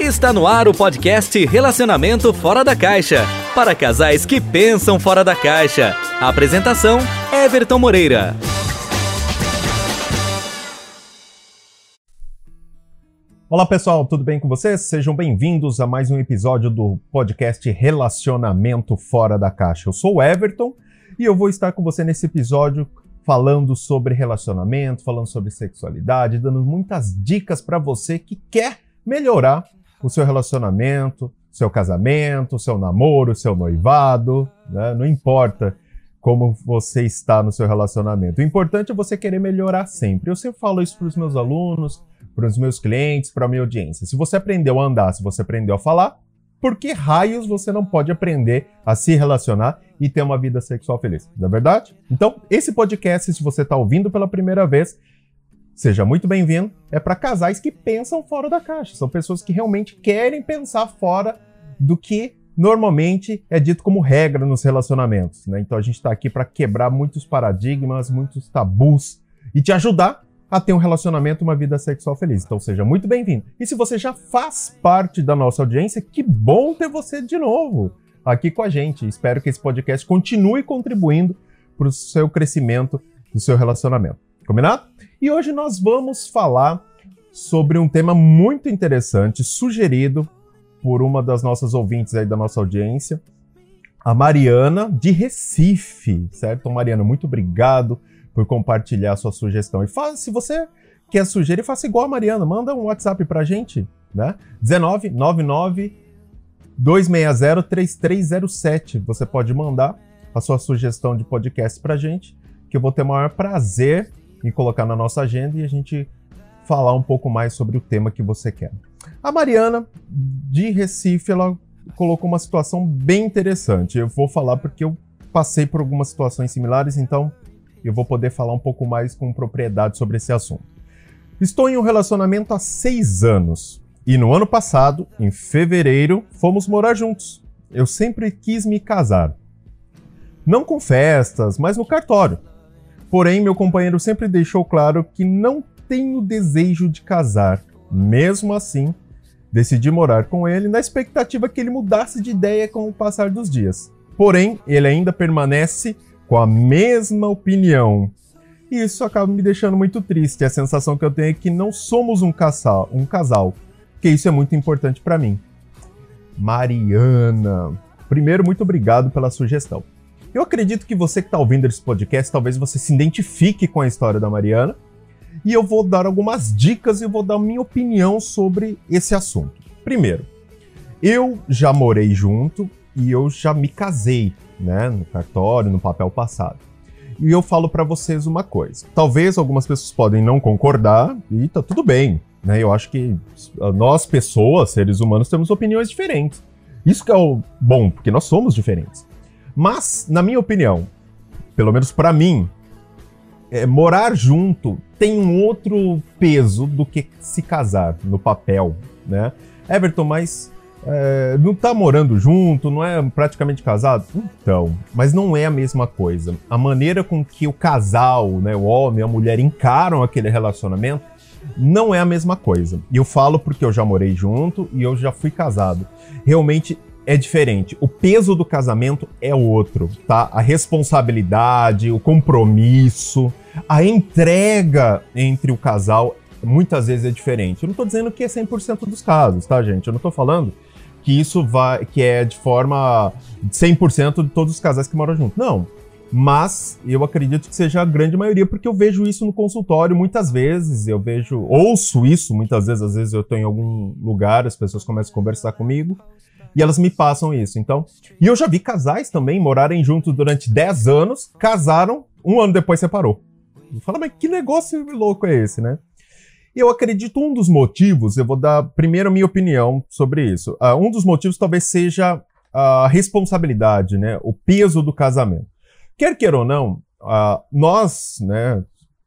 Está no ar o podcast Relacionamento Fora da Caixa para casais que pensam fora da caixa. Apresentação: Everton Moreira. Olá pessoal, tudo bem com vocês? Sejam bem-vindos a mais um episódio do podcast Relacionamento Fora da Caixa. Eu sou o Everton e eu vou estar com você nesse episódio falando sobre relacionamento, falando sobre sexualidade, dando muitas dicas para você que quer melhorar o seu relacionamento, seu casamento, seu namoro, seu noivado, né? não importa como você está no seu relacionamento. O importante é você querer melhorar sempre. Eu sempre falo isso para os meus alunos, para os meus clientes, para a minha audiência. Se você aprendeu a andar, se você aprendeu a falar, por que raios você não pode aprender a se relacionar e ter uma vida sexual feliz? Não é verdade? Então, esse podcast, se você está ouvindo pela primeira vez, seja muito bem-vindo. É para casais que pensam fora da caixa. São pessoas que realmente querem pensar fora do que normalmente é dito como regra nos relacionamentos. Né? Então, a gente está aqui para quebrar muitos paradigmas, muitos tabus e te ajudar a ter um relacionamento, uma vida sexual feliz. Então seja muito bem-vindo. E se você já faz parte da nossa audiência, que bom ter você de novo aqui com a gente. Espero que esse podcast continue contribuindo para o seu crescimento do seu relacionamento. Combinado? E hoje nós vamos falar sobre um tema muito interessante, sugerido por uma das nossas ouvintes aí da nossa audiência, a Mariana de Recife, certo? Mariana, muito obrigado por compartilhar sua sugestão. E faz, se você quer sugerir, faça igual a Mariana, manda um WhatsApp pra gente, né? 19 99 260 3307. Você pode mandar a sua sugestão de podcast pra gente, que eu vou ter o maior prazer em colocar na nossa agenda e a gente falar um pouco mais sobre o tema que você quer. A Mariana de Recife, ela colocou uma situação bem interessante. Eu vou falar porque eu passei por algumas situações similares, então eu vou poder falar um pouco mais com propriedade sobre esse assunto. Estou em um relacionamento há seis anos e no ano passado, em fevereiro, fomos morar juntos. Eu sempre quis me casar. Não com festas, mas no cartório. Porém, meu companheiro sempre deixou claro que não tenho desejo de casar. Mesmo assim, decidi morar com ele na expectativa que ele mudasse de ideia com o passar dos dias. Porém, ele ainda permanece com a mesma opinião. E isso acaba me deixando muito triste. A sensação que eu tenho é que não somos um casal, um casal, porque isso é muito importante para mim. Mariana, primeiro muito obrigado pela sugestão. Eu acredito que você que está ouvindo esse podcast, talvez você se identifique com a história da Mariana, e eu vou dar algumas dicas e vou dar minha opinião sobre esse assunto. Primeiro, eu já morei junto e eu já me casei né, no cartório, no papel passado. E eu falo para vocês uma coisa. Talvez algumas pessoas podem não concordar e tá tudo bem, né? Eu acho que nós pessoas, seres humanos, temos opiniões diferentes. Isso que é o bom, porque nós somos diferentes. Mas, na minha opinião, pelo menos para mim, é, morar junto tem um outro peso do que se casar no papel, né? Everton, mas é, não tá morando junto, não é praticamente casado? Então, mas não é a mesma coisa. A maneira com que o casal, né, o homem e a mulher encaram aquele relacionamento não é a mesma coisa. E eu falo porque eu já morei junto e eu já fui casado. Realmente é diferente. O peso do casamento é outro, tá? A responsabilidade, o compromisso, a entrega entre o casal muitas vezes é diferente. Eu não tô dizendo que é 100% dos casos, tá, gente? Eu não tô falando que isso vai, que é de forma 100% de todos os casais que moram juntos. Não. Mas eu acredito que seja a grande maioria, porque eu vejo isso no consultório muitas vezes, eu vejo, ouço isso muitas vezes, às vezes eu estou em algum lugar, as pessoas começam a conversar comigo e elas me passam isso. Então, e eu já vi casais também morarem juntos durante 10 anos, casaram, um ano depois separou. Fala, mas que negócio louco é esse, né? E eu acredito um dos motivos, eu vou dar primeiro a minha opinião sobre isso. Uh, um dos motivos talvez seja a responsabilidade, né? O peso do casamento. Quer queira ou não, uh, nós, né?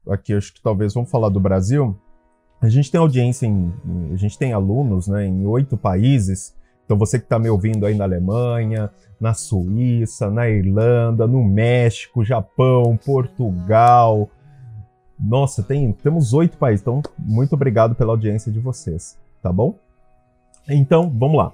Aqui acho que talvez vamos falar do Brasil. A gente tem audiência em, a gente tem alunos, né? Em oito países. Então você que está me ouvindo aí na Alemanha, na Suíça, na Irlanda, no México, Japão, Portugal, nossa, tem, temos oito países, então muito obrigado pela audiência de vocês, tá bom? Então, vamos lá.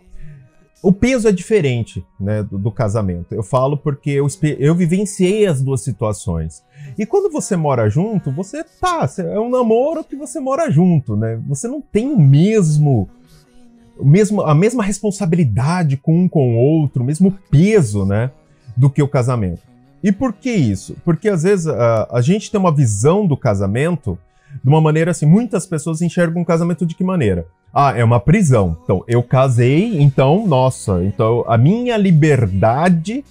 O peso é diferente né, do, do casamento. Eu falo porque eu, eu vivenciei as duas situações. E quando você mora junto, você tá. É um namoro que você mora junto, né? Você não tem o mesmo. Mesmo a mesma responsabilidade com um com o outro, o mesmo peso, né? Do que o casamento. E por que isso? Porque às vezes a, a gente tem uma visão do casamento de uma maneira assim. Muitas pessoas enxergam um casamento de que maneira? Ah, é uma prisão. Então, eu casei, então, nossa, então a minha liberdade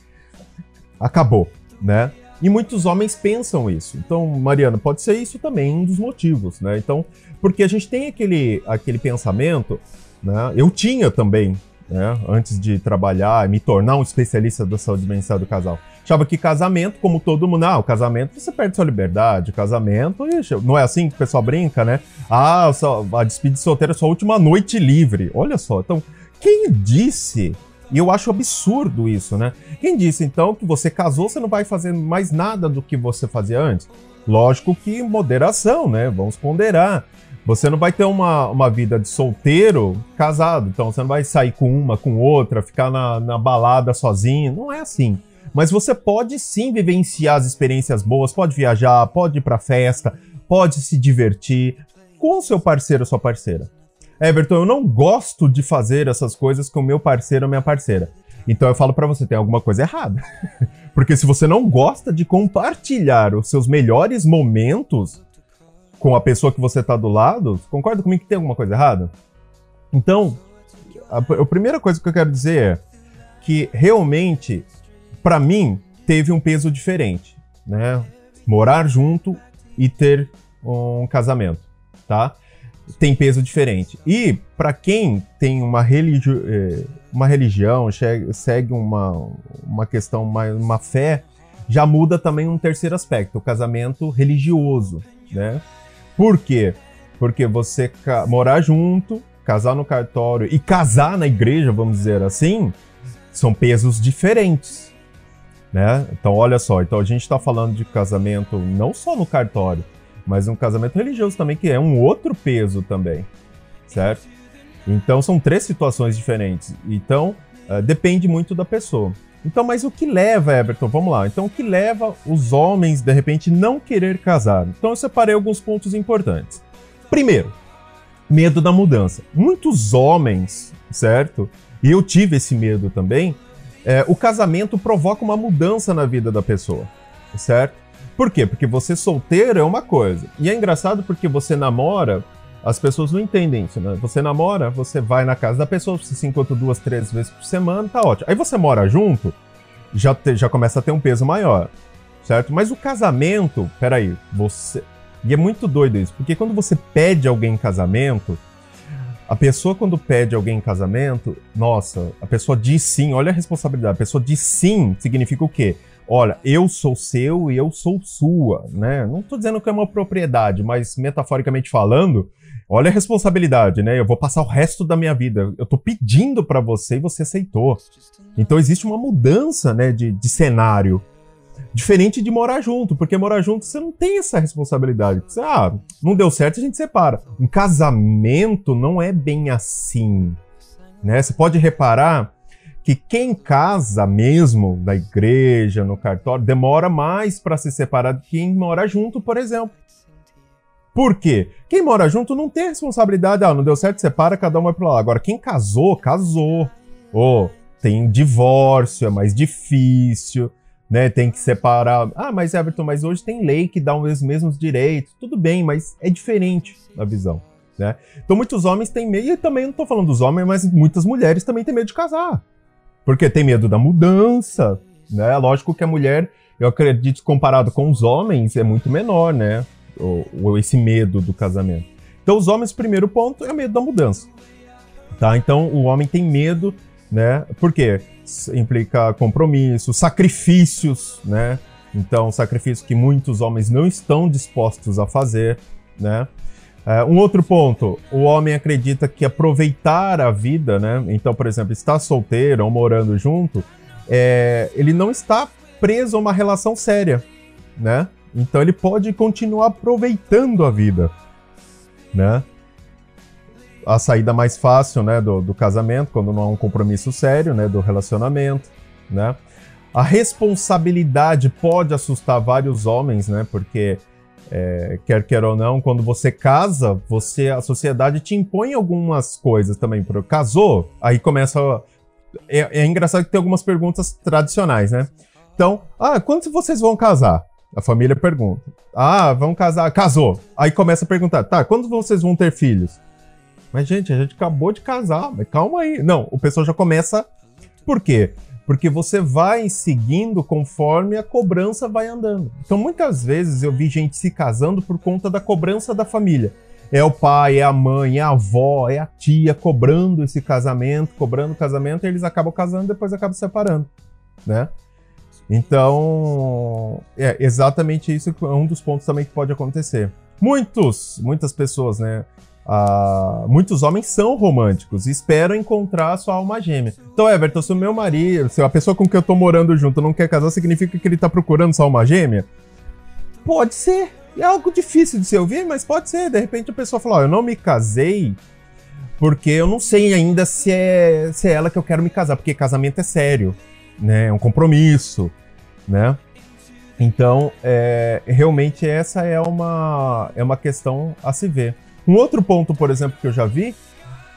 acabou, né? E muitos homens pensam isso. Então, Mariana, pode ser isso também um dos motivos, né? Então, porque a gente tem aquele, aquele pensamento, né? Eu tinha também, né? Antes de trabalhar, me tornar um especialista da saúde mental do casal. Achava que casamento, como todo mundo, ah, o casamento você perde sua liberdade, casamento, ixi, não é assim que o pessoal brinca, né? Ah, só, a despedida solteira é sua última noite livre. Olha só, então, quem disse e eu acho absurdo isso, né? Quem disse então que você casou, você não vai fazer mais nada do que você fazia antes? Lógico que moderação, né? Vamos ponderar. Você não vai ter uma, uma vida de solteiro casado, então você não vai sair com uma, com outra, ficar na, na balada sozinho. Não é assim. Mas você pode sim vivenciar as experiências boas, pode viajar, pode ir pra festa, pode se divertir com seu parceiro ou sua parceira. Everton, eu não gosto de fazer essas coisas com meu parceiro ou minha parceira. Então eu falo para você, tem alguma coisa errada. Porque se você não gosta de compartilhar os seus melhores momentos com a pessoa que você tá do lado, concorda comigo que tem alguma coisa errada? Então, a, a primeira coisa que eu quero dizer é que realmente para mim, teve um peso diferente, né? Morar junto e ter um casamento, tá? Tem peso diferente. E para quem tem uma, religi eh, uma religião, segue uma, uma questão, uma, uma fé, já muda também um terceiro aspecto, o casamento religioso, né? Por quê? Porque você morar junto, casar no cartório e casar na igreja, vamos dizer assim, são pesos diferentes né? Então, olha só, então a gente está falando de casamento não só no cartório, mas um casamento religioso também, que é um outro peso também, certo? Então, são três situações diferentes. Então, uh, depende muito da pessoa. Então, mas o que leva, Everton? Vamos lá. Então, o que leva os homens, de repente, não querer casar? Então, eu separei alguns pontos importantes. Primeiro, medo da mudança. Muitos homens, certo? E eu tive esse medo também, é, o casamento provoca uma mudança na vida da pessoa, certo? Por quê? Porque você solteiro é uma coisa. E é engraçado porque você namora, as pessoas não entendem isso, né? Você namora, você vai na casa da pessoa, você se encontra duas, três vezes por semana, tá ótimo. Aí você mora junto, já, te, já começa a ter um peso maior, certo? Mas o casamento, peraí, você. E é muito doido isso, porque quando você pede alguém em casamento, a pessoa, quando pede alguém em casamento, nossa, a pessoa diz sim, olha a responsabilidade. A pessoa diz sim significa o quê? Olha, eu sou seu e eu sou sua, né? Não estou dizendo que é uma propriedade, mas metaforicamente falando, olha a responsabilidade, né? Eu vou passar o resto da minha vida. Eu estou pedindo para você e você aceitou. Então existe uma mudança, né, de, de cenário. Diferente de morar junto, porque morar junto você não tem essa responsabilidade. Você, ah, não deu certo, a gente separa. Um casamento não é bem assim. Né? Você pode reparar que quem casa mesmo, na igreja, no cartório, demora mais para se separar do que quem mora junto, por exemplo. Por quê? Quem mora junto não tem responsabilidade, ah, não deu certo, separa, cada um vai pro lado. Agora, quem casou, casou. Ou oh, tem divórcio, é mais difícil né? Tem que separar. Ah, mas Everton, mas hoje tem lei que dá os mesmos direitos. Tudo bem, mas é diferente a visão. Né? Então muitos homens têm medo, e também não estou falando dos homens, mas muitas mulheres também têm medo de casar. Porque tem medo da mudança, né? Lógico que a mulher, eu acredito, comparado com os homens, é muito menor, né? O, esse medo do casamento. Então os homens, primeiro ponto, é o medo da mudança. Tá? Então o homem tem medo, né? Por quê? implica compromisso, sacrifícios, né? Então, sacrifícios que muitos homens não estão dispostos a fazer, né? Uh, um outro ponto, o homem acredita que aproveitar a vida, né? Então, por exemplo, estar solteiro ou morando junto, é, ele não está preso a uma relação séria, né? Então ele pode continuar aproveitando a vida, né? a saída mais fácil, né, do, do casamento, quando não há um compromisso sério, né, do relacionamento, né? A responsabilidade pode assustar vários homens, né? Porque é, quer ou não, quando você casa, você a sociedade te impõe algumas coisas também. Casou, aí começa. É, é engraçado que tem algumas perguntas tradicionais, né? Então, ah, quando vocês vão casar? A família pergunta. Ah, vão casar. Casou. Aí começa a perguntar, tá, quando vocês vão ter filhos? Mas, gente, a gente acabou de casar, mas calma aí. Não, o pessoal já começa. Por quê? Porque você vai seguindo conforme a cobrança vai andando. Então, muitas vezes eu vi gente se casando por conta da cobrança da família. É o pai, é a mãe, é a avó, é a tia cobrando esse casamento, cobrando o casamento, e eles acabam casando e depois acabam separando, né? Então, é exatamente isso é um dos pontos também que pode acontecer. Muitos, muitas pessoas, né? Ah, muitos homens são românticos e esperam encontrar a sua alma gêmea. Então, Everton, se o meu marido, se a pessoa com quem eu tô morando junto não quer casar, significa que ele tá procurando sua alma gêmea? Pode ser. É algo difícil de se ouvir, mas pode ser. De repente a pessoa fala: Ó, eu não me casei porque eu não sei ainda se é, se é ela que eu quero me casar, porque casamento é sério, né? É um compromisso, né? Então, é, realmente essa é uma, é uma questão a se ver. Um outro ponto, por exemplo, que eu já vi,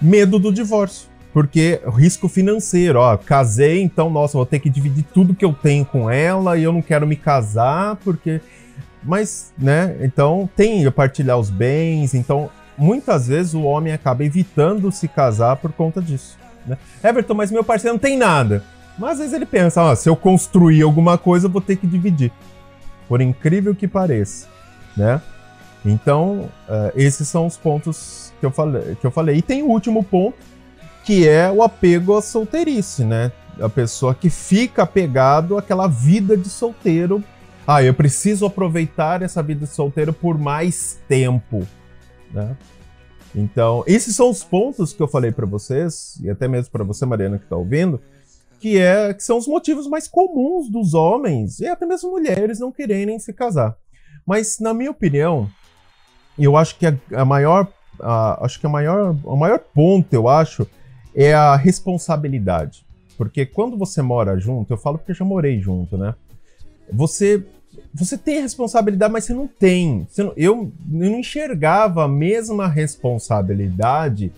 medo do divórcio. Porque risco financeiro, ó, casei, então, nossa, vou ter que dividir tudo que eu tenho com ela e eu não quero me casar porque. Mas, né, então tem partilhar os bens, então muitas vezes o homem acaba evitando se casar por conta disso. Né? Everton, mas meu parceiro não tem nada. Mas às vezes ele pensa, ó, se eu construir alguma coisa, eu vou ter que dividir. Por incrível que pareça, né? Então, uh, esses são os pontos que eu, falei, que eu falei. E tem o último ponto, que é o apego à solteirice, né? A pessoa que fica apegado àquela vida de solteiro. Ah, eu preciso aproveitar essa vida de solteiro por mais tempo, né? Então, esses são os pontos que eu falei para vocês, e até mesmo para você, Mariana, que está ouvindo, que, é, que são os motivos mais comuns dos homens e até mesmo mulheres não quererem se casar. Mas, na minha opinião, e eu acho que a, a maior, a, acho que a maior, o maior ponto, eu acho, é a responsabilidade. Porque quando você mora junto, eu falo porque eu já morei junto, né? Você você tem responsabilidade, mas você não tem. Você não, eu, eu não enxergava a mesma responsabilidade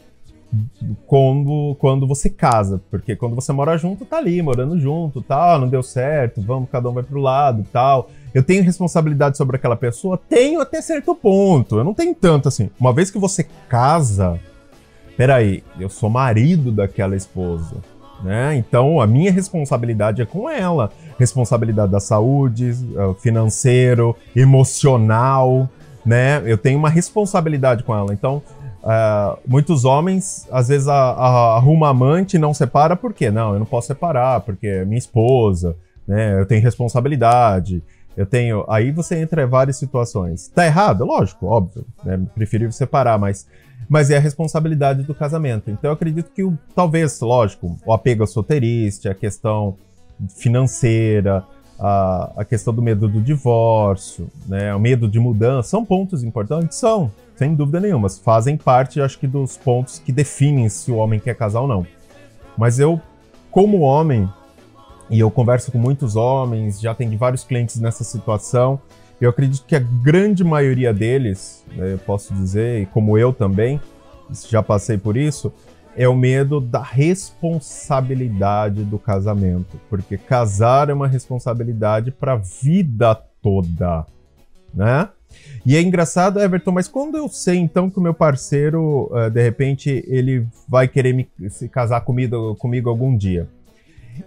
quando, quando você casa. Porque quando você mora junto, tá ali, morando junto, tal, não deu certo, vamos, cada um vai pro lado, tal. Eu tenho responsabilidade sobre aquela pessoa? Tenho até certo ponto. Eu não tenho tanto assim. Uma vez que você casa, peraí, eu sou marido daquela esposa. Né? Então a minha responsabilidade é com ela. Responsabilidade da saúde, eh, financeiro, emocional, né? Eu tenho uma responsabilidade com ela. Então, uh, muitos homens às vezes a, a, arruma amante e não separa, por quê? Não, eu não posso separar, porque é minha esposa, né? Eu tenho responsabilidade. Eu tenho. Aí você entra em várias situações. Tá errado? Lógico, óbvio. Né? Preferível separar, mas. Mas é a responsabilidade do casamento. Então eu acredito que o, talvez, lógico, o apego ao solteirista, a questão financeira, a, a questão do medo do divórcio, né? O medo de mudança, são pontos importantes? São, sem dúvida nenhuma. Fazem parte, acho que, dos pontos que definem se o homem quer casar ou não. Mas eu, como homem, e eu converso com muitos homens, já atendi vários clientes nessa situação. Eu acredito que a grande maioria deles, né, eu posso dizer, e como eu também, já passei por isso, é o medo da responsabilidade do casamento. Porque casar é uma responsabilidade para a vida toda, né? E é engraçado, Everton, mas quando eu sei então que o meu parceiro, uh, de repente, ele vai querer me, se casar comigo, comigo algum dia?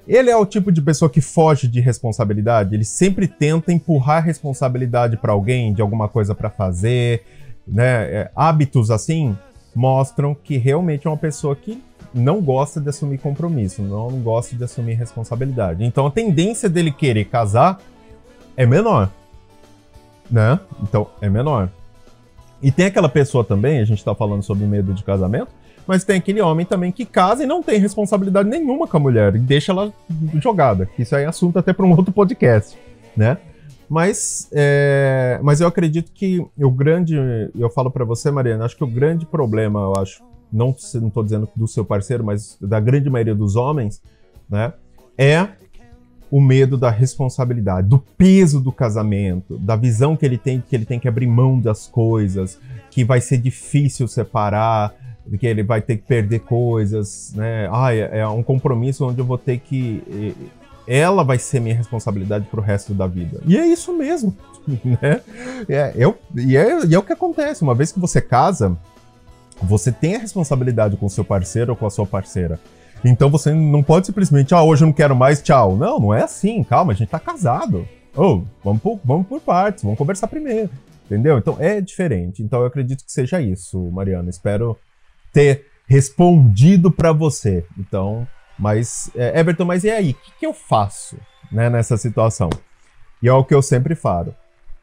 Ele é o tipo de pessoa que foge de responsabilidade, ele sempre tenta empurrar responsabilidade para alguém, de alguma coisa para fazer, né? É, hábitos assim mostram que realmente é uma pessoa que não gosta de assumir compromisso, não gosta de assumir responsabilidade. Então a tendência dele querer casar é menor, né? Então é menor. E tem aquela pessoa também, a gente tá falando sobre medo de casamento, mas tem aquele homem também que casa e não tem responsabilidade nenhuma com a mulher e deixa ela jogada. Isso aí é assunto até para um outro podcast, né? Mas, é, mas eu acredito que o grande, eu falo para você, Mariana, acho que o grande problema, eu acho, não estou dizendo do seu parceiro, mas da grande maioria dos homens, né? É o medo da responsabilidade, do peso do casamento, da visão que ele tem que ele tem que abrir mão das coisas, que vai ser difícil separar, que ele vai ter que perder coisas, né? Ah, é, é um compromisso onde eu vou ter que ela vai ser minha responsabilidade pro resto da vida. E é isso mesmo, né? É, eu, e, é, e é o que acontece. Uma vez que você casa, você tem a responsabilidade com o seu parceiro ou com a sua parceira. Então você não pode simplesmente, ah, hoje eu não quero mais, tchau. Não, não é assim, calma, a gente tá casado. Oh, vamos por, vamos por partes, vamos conversar primeiro. Entendeu? Então é diferente. Então eu acredito que seja isso, Mariana. Espero ter respondido para você. Então, mas, é, Everton, mas e aí? O que, que eu faço né, nessa situação? E é o que eu sempre falo.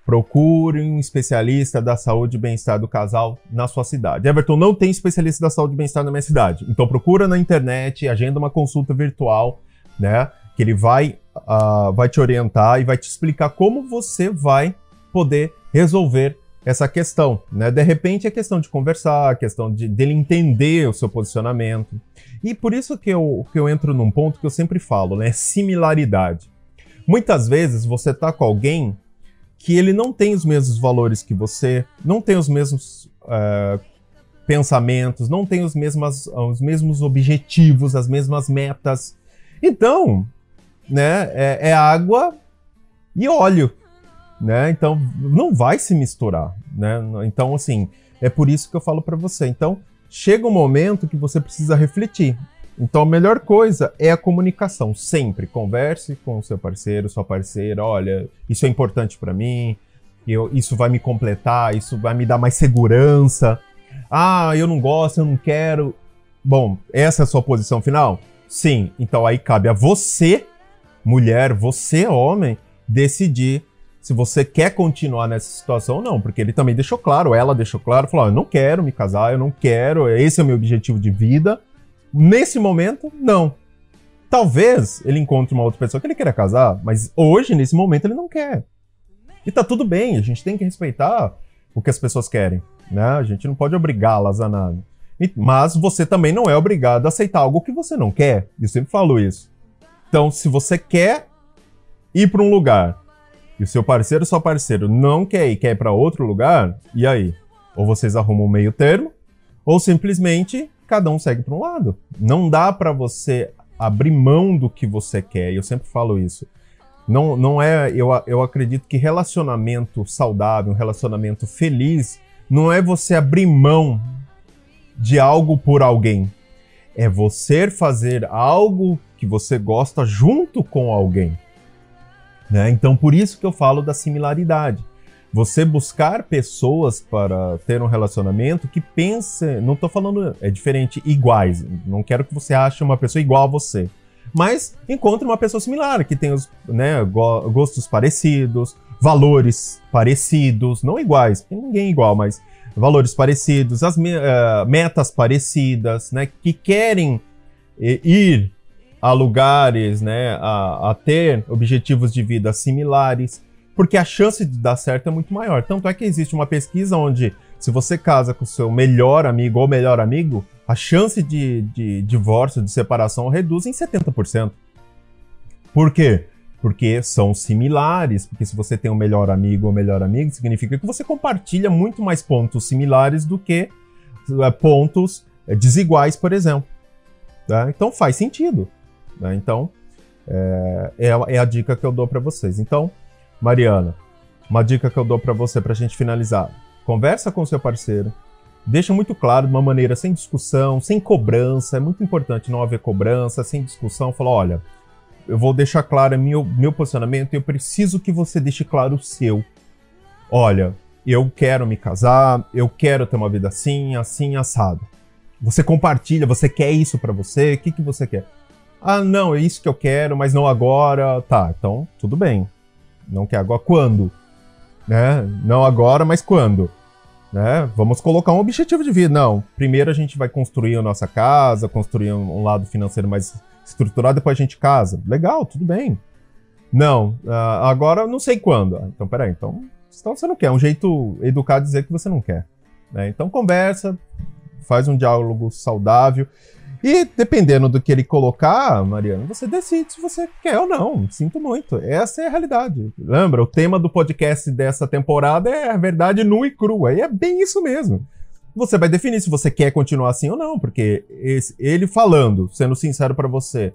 Procure um especialista da saúde e bem-estar do casal na sua cidade. Everton, não tem especialista da saúde e bem-estar na minha cidade. Então procura na internet, agenda uma consulta virtual, né? Que ele vai, uh, vai te orientar e vai te explicar como você vai poder resolver essa questão, né? De repente é questão de conversar, questão de dele entender o seu posicionamento. E por isso que eu, que eu entro num ponto que eu sempre falo, né? Similaridade. Muitas vezes você tá com alguém que ele não tem os mesmos valores que você, não tem os mesmos uh, pensamentos, não tem os, mesmas, os mesmos objetivos, as mesmas metas. Então, né, é, é água e óleo né? Então não vai se misturar, né? Então assim, é por isso que eu falo para você. Então, chega um momento que você precisa refletir. Então a melhor coisa é a comunicação, sempre converse com seu parceiro, sua parceira, olha, isso é importante para mim, eu, isso vai me completar, isso vai me dar mais segurança. Ah, eu não gosto, eu não quero. Bom, essa é a sua posição final? Sim. Então aí cabe a você, mulher, você, homem, decidir se você quer continuar nessa situação ou não, porque ele também deixou claro, ela deixou claro, falou: eu não quero me casar, eu não quero, esse é o meu objetivo de vida. Nesse momento, não. Talvez ele encontre uma outra pessoa que ele queira casar, mas hoje, nesse momento, ele não quer. E tá tudo bem, a gente tem que respeitar o que as pessoas querem, né? A gente não pode obrigá-las a nada. Mas você também não é obrigado a aceitar algo que você não quer. Eu sempre falo isso. Então, se você quer ir para um lugar e o seu parceiro sua parceiro não quer ir, quer ir para outro lugar, e aí? Ou vocês arrumam um meio termo, ou simplesmente cada um segue para um lado. Não dá para você abrir mão do que você quer, e eu sempre falo isso. Não, não é, eu, eu acredito que relacionamento saudável, um relacionamento feliz, não é você abrir mão de algo por alguém. É você fazer algo que você gosta junto com alguém. Né? Então, por isso que eu falo da similaridade. Você buscar pessoas para ter um relacionamento que pense, não estou falando, é diferente, iguais. Não quero que você ache uma pessoa igual a você. Mas encontre uma pessoa similar, que tem os né, gostos parecidos, valores parecidos, não iguais, ninguém é igual, mas valores parecidos, as uh, metas parecidas, né, que querem eh, ir a lugares, né, a, a ter objetivos de vida similares, porque a chance de dar certo é muito maior. Tanto é que existe uma pesquisa onde, se você casa com seu melhor amigo ou melhor amigo, a chance de, de divórcio, de separação reduz em 70%. Por quê? Porque são similares, porque se você tem um melhor amigo ou melhor amigo, significa que você compartilha muito mais pontos similares do que é, pontos é, desiguais, por exemplo. Tá? Então faz sentido. Né? Então, é, é, é, a dica que eu dou para vocês. Então, Mariana, uma dica que eu dou para você para a gente finalizar: conversa com seu parceiro, deixa muito claro de uma maneira sem discussão, sem cobrança. É muito importante não haver cobrança, sem discussão. Fala, olha, eu vou deixar claro meu, meu posicionamento e eu preciso que você deixe claro o seu. Olha, eu quero me casar, eu quero ter uma vida assim, assim, assado. Você compartilha, você quer isso para você, o que, que você quer? Ah, não, é isso que eu quero, mas não agora. Tá, então tudo bem. Não quer agora. Quando? Né? Não agora, mas quando? Né? Vamos colocar um objetivo de vida. Não, primeiro a gente vai construir a nossa casa, construir um lado financeiro mais estruturado, depois a gente casa. Legal, tudo bem. Não, uh, agora não sei quando. Ah, então, peraí, então, então você não quer. É um jeito educado de dizer que você não quer. Né? Então conversa, faz um diálogo saudável. E dependendo do que ele colocar, Mariana, você decide se você quer ou não. Sinto muito. Essa é a realidade. Lembra? O tema do podcast dessa temporada é a verdade nua e crua. E é bem isso mesmo. Você vai definir se você quer continuar assim ou não, porque esse, ele falando, sendo sincero para você,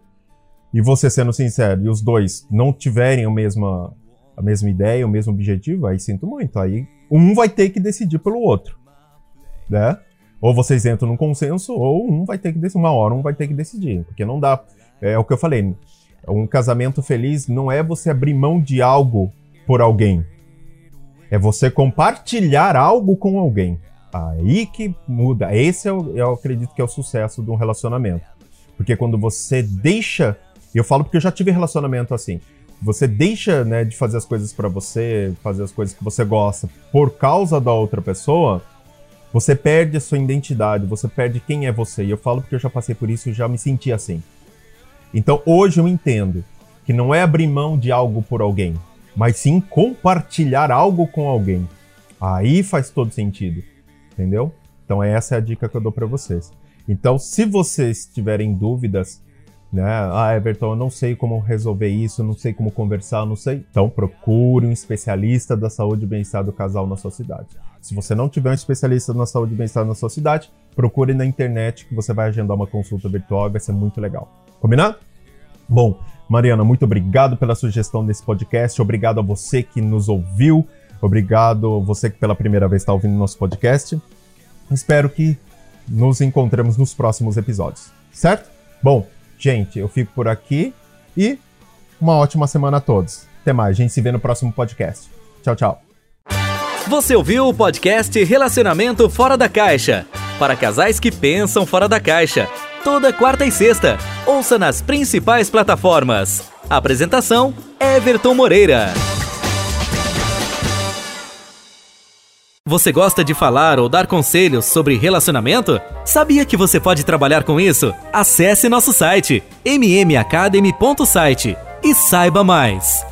e você sendo sincero, e os dois não tiverem a mesma, a mesma ideia, o mesmo objetivo, aí sinto muito. Aí um vai ter que decidir pelo outro. Né? Ou vocês entram num consenso, ou um vai ter que decidir. Uma hora um vai ter que decidir. Porque não dá. É o que eu falei. Um casamento feliz não é você abrir mão de algo por alguém. É você compartilhar algo com alguém. Aí que muda. Esse eu, eu acredito que é o sucesso de um relacionamento. Porque quando você deixa. Eu falo porque eu já tive relacionamento assim. Você deixa né, de fazer as coisas para você, fazer as coisas que você gosta por causa da outra pessoa você perde a sua identidade, você perde quem é você. E eu falo porque eu já passei por isso e já me senti assim. Então hoje eu entendo que não é abrir mão de algo por alguém, mas sim compartilhar algo com alguém. Aí faz todo sentido, entendeu? Então essa é a dica que eu dou para vocês. Então, se vocês tiverem dúvidas, né? Ah, Everton, eu não sei como resolver isso, não sei como conversar, não sei. Então procure um especialista da saúde e bem-estar do casal na sua cidade. Se você não tiver um especialista na saúde e bem-estar na sua cidade, procure na internet que você vai agendar uma consulta virtual e vai ser muito legal. Combinado? Bom, Mariana, muito obrigado pela sugestão desse podcast. Obrigado a você que nos ouviu. Obrigado você que pela primeira vez está ouvindo nosso podcast. Espero que nos encontremos nos próximos episódios, certo? Bom, gente, eu fico por aqui e uma ótima semana a todos. Até mais, a gente se vê no próximo podcast. Tchau, tchau. Você ouviu o podcast Relacionamento Fora da Caixa? Para casais que pensam fora da caixa. Toda quarta e sexta. Ouça nas principais plataformas. Apresentação: Everton Moreira. Você gosta de falar ou dar conselhos sobre relacionamento? Sabia que você pode trabalhar com isso? Acesse nosso site mmacademy.site e saiba mais.